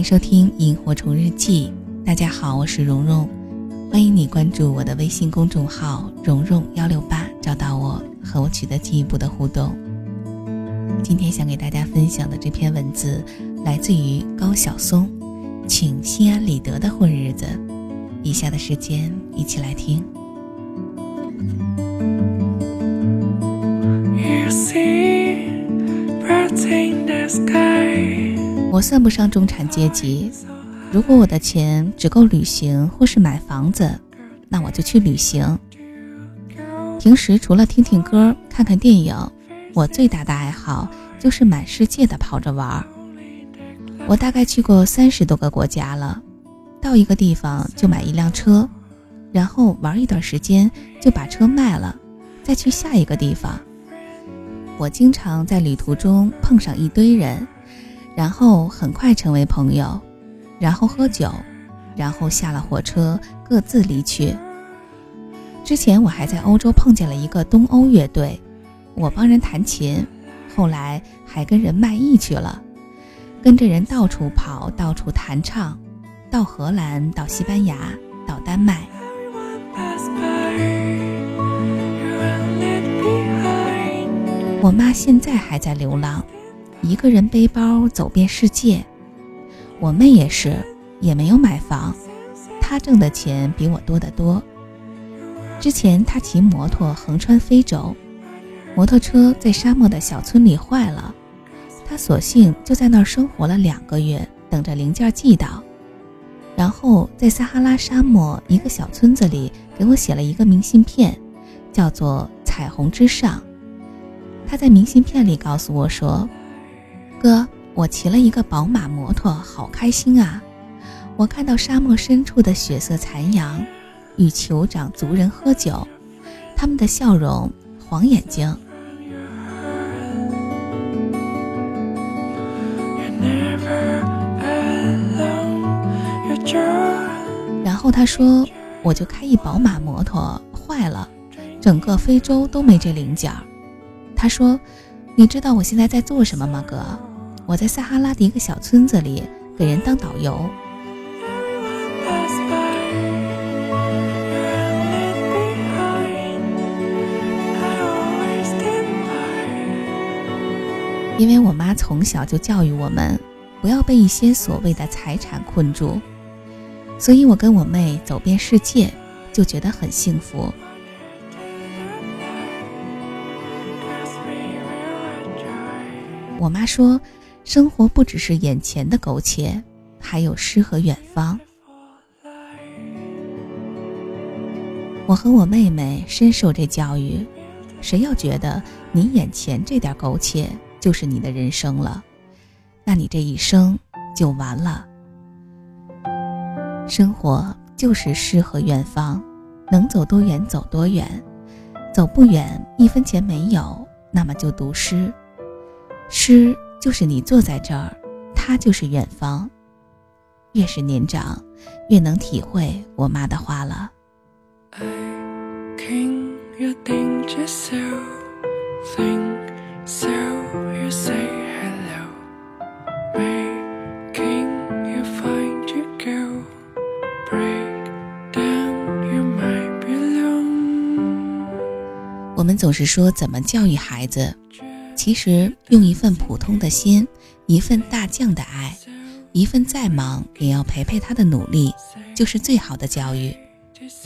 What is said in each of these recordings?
迎收听《萤火虫日记》。大家好，我是蓉蓉，欢迎你关注我的微信公众号“蓉蓉幺六八”，找到我和我取得进一步的互动。今天想给大家分享的这篇文字来自于高晓松，请心安理得的混日子。以下的时间一起来听。我算不上中产阶级，如果我的钱只够旅行或是买房子，那我就去旅行。平时除了听听歌、看看电影，我最大的爱好就是满世界的跑着玩。我大概去过三十多个国家了，到一个地方就买一辆车，然后玩一段时间就把车卖了，再去下一个地方。我经常在旅途中碰上一堆人，然后很快成为朋友，然后喝酒，然后下了火车各自离去。之前我还在欧洲碰见了一个东欧乐队，我帮人弹琴，后来还跟人卖艺去了，跟着人到处跑，到处弹唱，到荷兰，到西班牙，到丹麦。我妈现在还在流浪，一个人背包走遍世界。我妹也是，也没有买房。她挣的钱比我多得多。之前她骑摩托横穿非洲，摩托车在沙漠的小村里坏了，她索性就在那儿生活了两个月，等着零件寄到。然后在撒哈拉沙漠一个小村子里给我写了一个明信片，叫做《彩虹之上》。他在明信片里告诉我说：“哥，我骑了一个宝马摩托，好开心啊！我看到沙漠深处的血色残阳，与酋长族人喝酒，他们的笑容，黄眼睛。”然后他说：“我就开一宝马摩托，坏了，整个非洲都没这零件。”他说：“你知道我现在在做什么吗，哥？我在撒哈拉的一个小村子里给人当导游。因为我妈从小就教育我们，不要被一些所谓的财产困住，所以我跟我妹走遍世界，就觉得很幸福。”我妈说：“生活不只是眼前的苟且，还有诗和远方。”我和我妹妹深受这教育。谁要觉得你眼前这点苟且就是你的人生了，那你这一生就完了。生活就是诗和远方，能走多远走多远，走不远一分钱没有，那么就读诗。诗就是你坐在这儿，他就是远方。越是年长，越能体会我妈的话了。我们总是说怎么教育孩子。其实，用一份普通的心，一份大将的爱，一份再忙也要陪陪他的努力，就是最好的教育。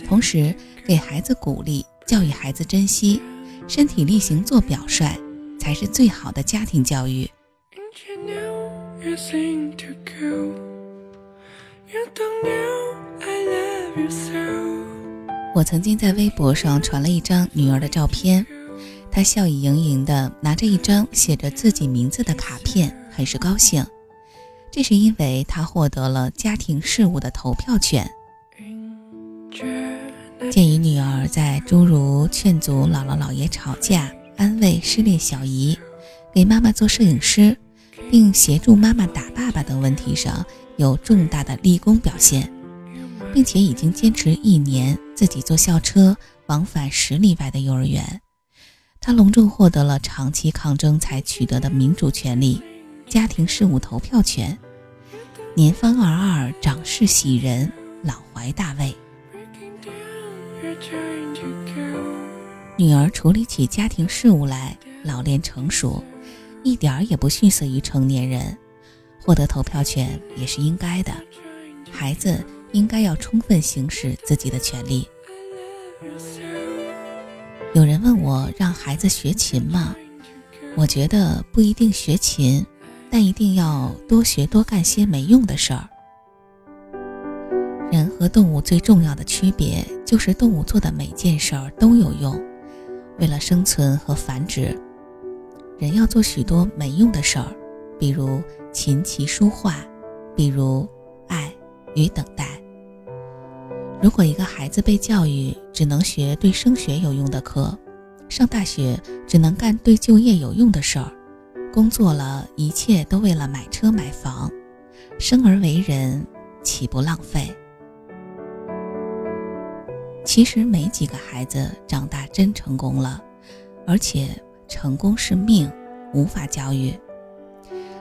同时，给孩子鼓励，教育孩子珍惜，身体力行做表率，才是最好的家庭教育。我曾经在微博上传了一张女儿的照片。他笑意盈盈地拿着一张写着自己名字的卡片，很是高兴。这是因为他获得了家庭事务的投票权。鉴于女儿在诸如劝阻姥姥姥爷吵架、安慰失恋小姨、给妈妈做摄影师，并协助妈妈打爸爸等问题上有重大的立功表现，并且已经坚持一年自己坐校车往返十里外的幼儿园。他隆重获得了长期抗争才取得的民主权利——家庭事务投票权。年方二二，长势喜人，老怀大位。女儿处理起家庭事务来老练成熟，一点儿也不逊色于成年人，获得投票权也是应该的。孩子应该要充分行使自己的权利。有人问我让孩子学琴吗？我觉得不一定学琴，但一定要多学多干些没用的事儿。人和动物最重要的区别就是动物做的每件事儿都有用。为了生存和繁殖，人要做许多没用的事儿，比如琴棋书画，比如爱与等待。如果一个孩子被教育只能学对升学有用的课，上大学只能干对就业有用的事儿，工作了一切都为了买车买房，生而为人岂不浪费？其实没几个孩子长大真成功了，而且成功是命，无法教育。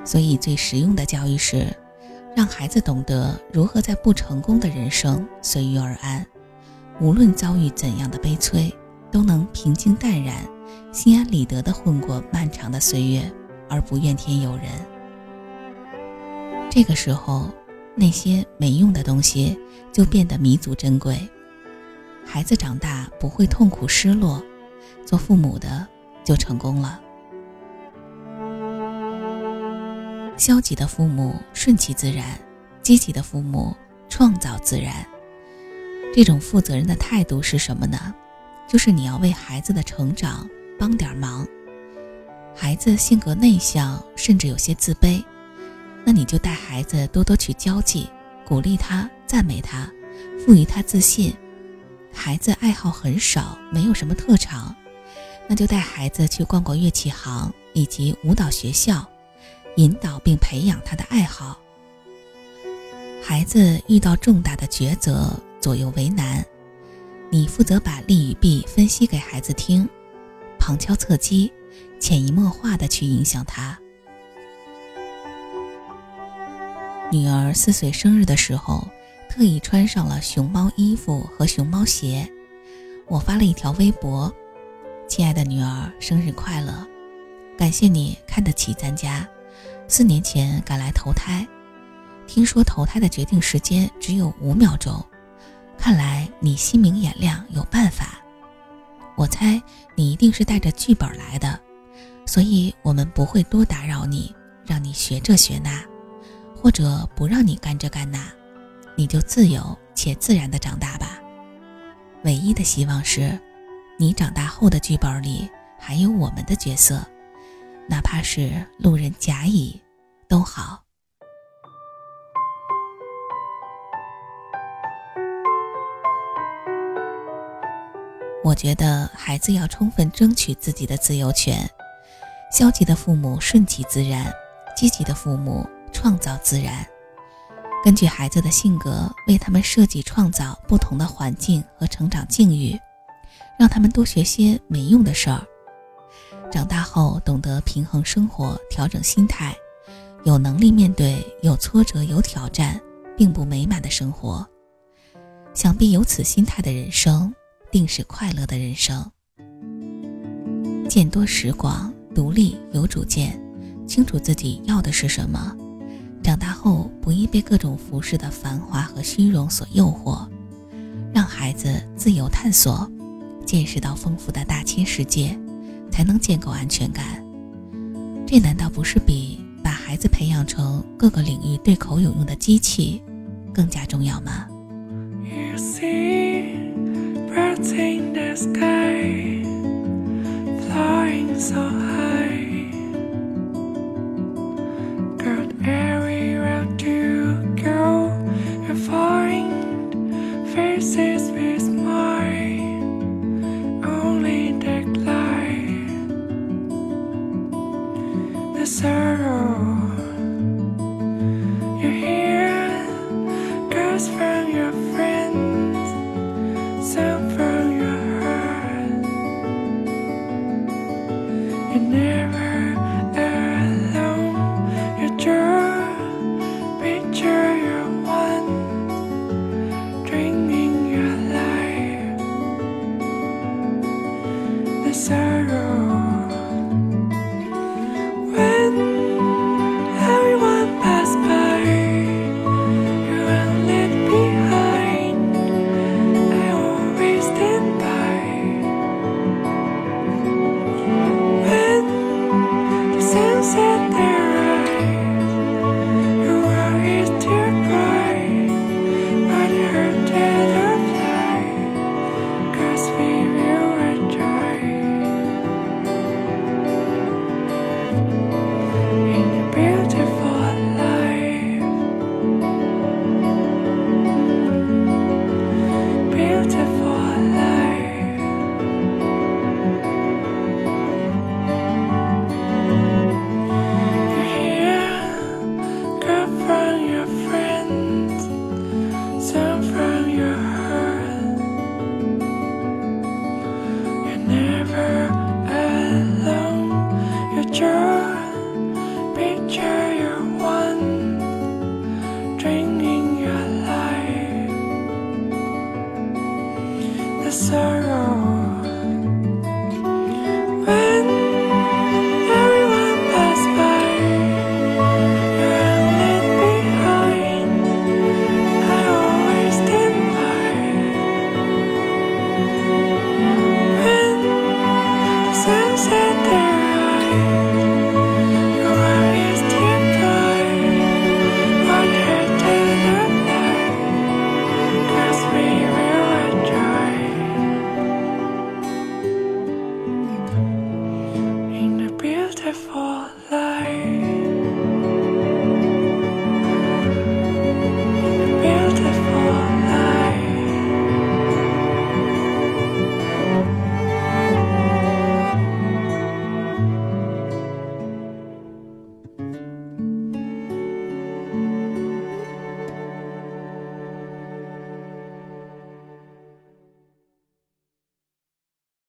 所以最实用的教育是，让孩子懂得如何在不成功的人生随遇而安，无论遭遇怎样的悲催，都能平静淡然、心安理得地混过漫长的岁月，而不怨天尤人。这个时候，那些没用的东西就变得弥足珍贵。孩子长大不会痛苦失落，做父母的就成功了。消极的父母顺其自然，积极的父母创造自然。这种负责任的态度是什么呢？就是你要为孩子的成长帮点忙。孩子性格内向，甚至有些自卑，那你就带孩子多多去交际，鼓励他，赞美他，赋予他自信。孩子爱好很少，没有什么特长，那就带孩子去逛逛乐器行以及舞蹈学校，引导并培养他的爱好。孩子遇到重大的抉择，左右为难，你负责把利与弊分析给孩子听，旁敲侧击，潜移默化的去影响他。女儿四岁生日的时候。特意穿上了熊猫衣服和熊猫鞋，我发了一条微博：“亲爱的女儿，生日快乐！感谢你看得起咱家，四年前赶来投胎。听说投胎的决定时间只有五秒钟，看来你心明眼亮，有办法。我猜你一定是带着剧本来的，所以我们不会多打扰你，让你学这学那，或者不让你干这干那。”你就自由且自然的长大吧。唯一的希望是，你长大后的剧本里还有我们的角色，哪怕是路人甲乙，都好。我觉得孩子要充分争取自己的自由权。消极的父母顺其自然，积极的父母创造自然。根据孩子的性格，为他们设计创造不同的环境和成长境遇，让他们多学些没用的事儿。长大后懂得平衡生活，调整心态，有能力面对有挫折、有挑战，并不美满的生活。想必有此心态的人生，定是快乐的人生。见多识广，独立有主见，清楚自己要的是什么。长大后不易被各种服饰的繁华和虚荣所诱惑，让孩子自由探索，见识到丰富的大千世界，才能建构安全感。这难道不是比把孩子培养成各个领域对口有用的机器更加重要吗 sky, flying so high. Got everywhere to go and find faces with smile. Only the light, the sorrow.